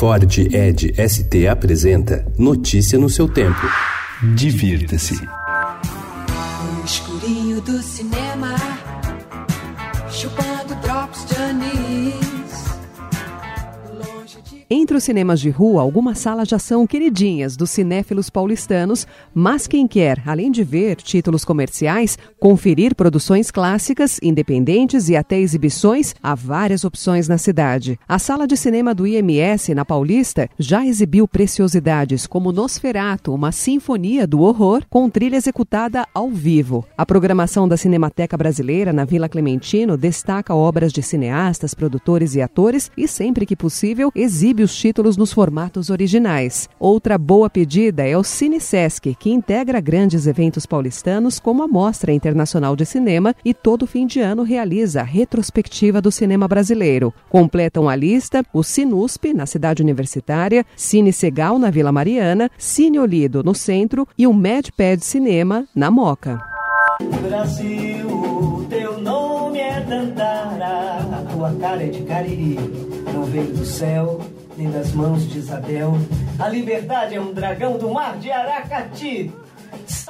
Ford Ed ST apresenta Notícia no seu tempo. Divirta-se. No escurinho do cinema, chupando drops de anis. Entre os cinemas de rua, algumas salas já são queridinhas dos cinéfilos paulistanos, mas quem quer, além de ver títulos comerciais, conferir produções clássicas, independentes e até exibições, há várias opções na cidade. A sala de cinema do IMS, na Paulista, já exibiu preciosidades como Nosferato, uma sinfonia do horror com trilha executada ao vivo. A programação da Cinemateca Brasileira na Vila Clementino destaca obras de cineastas, produtores e atores e, sempre que possível, exibe os títulos nos formatos originais. Outra boa pedida é o Cine Sesc, que integra grandes eventos paulistanos como a Mostra Internacional de Cinema e todo fim de ano realiza a retrospectiva do cinema brasileiro. Completam a lista o Sinusp, na cidade universitária, Cine Segal, na Vila Mariana, Cine Olido, no centro e o MedPad Cinema, na Moca. Brasil, teu nome é Dandara, a tua cara é de Cariri, não veio do céu, nem das mãos de Isabel. A liberdade é um dragão do mar de Aracati.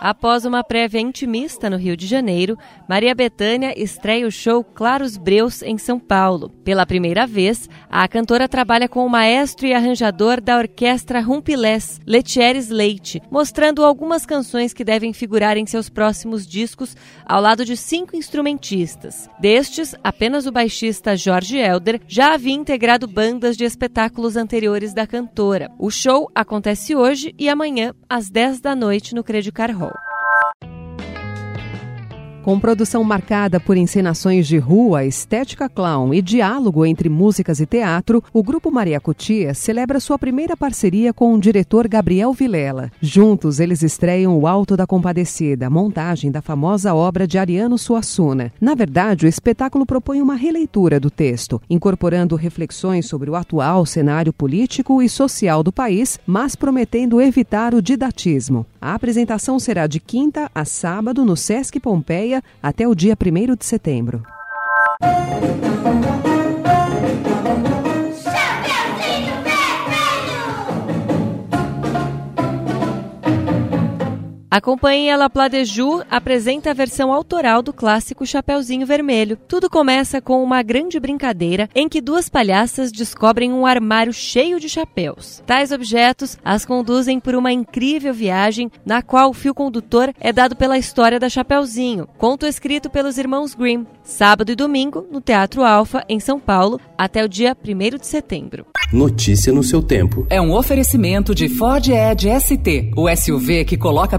Após uma prévia intimista no Rio de Janeiro, Maria Bethânia estreia o show Claros Breus em São Paulo. Pela primeira vez, a cantora trabalha com o maestro e arranjador da orquestra Rumpilés, Letieres Leite, mostrando algumas canções que devem figurar em seus próximos discos, ao lado de cinco instrumentistas. Destes, apenas o baixista Jorge Elder já havia integrado bandas de espetáculos anteriores da cantora. O show acontece hoje e amanhã, às 10 da noite, no Credicar Hall. Com produção marcada por encenações de rua, estética clown e diálogo entre músicas e teatro, o Grupo Maria Cutia celebra sua primeira parceria com o diretor Gabriel Vilela. Juntos, eles estreiam O Alto da Compadecida, montagem da famosa obra de Ariano Suassuna. Na verdade, o espetáculo propõe uma releitura do texto, incorporando reflexões sobre o atual cenário político e social do país, mas prometendo evitar o didatismo. A apresentação será de quinta a sábado no Sesc Pompeia até o dia 1 de setembro. A companhia La Pladejou apresenta a versão autoral do clássico Chapeuzinho Vermelho. Tudo começa com uma grande brincadeira em que duas palhaças descobrem um armário cheio de chapéus. Tais objetos as conduzem por uma incrível viagem na qual o fio condutor é dado pela história da Chapeuzinho, conto escrito pelos irmãos Grimm. Sábado e domingo no Teatro Alfa, em São Paulo, até o dia 1 de setembro. Notícia no seu tempo. É um oferecimento de Ford Edge ST, o SUV que coloca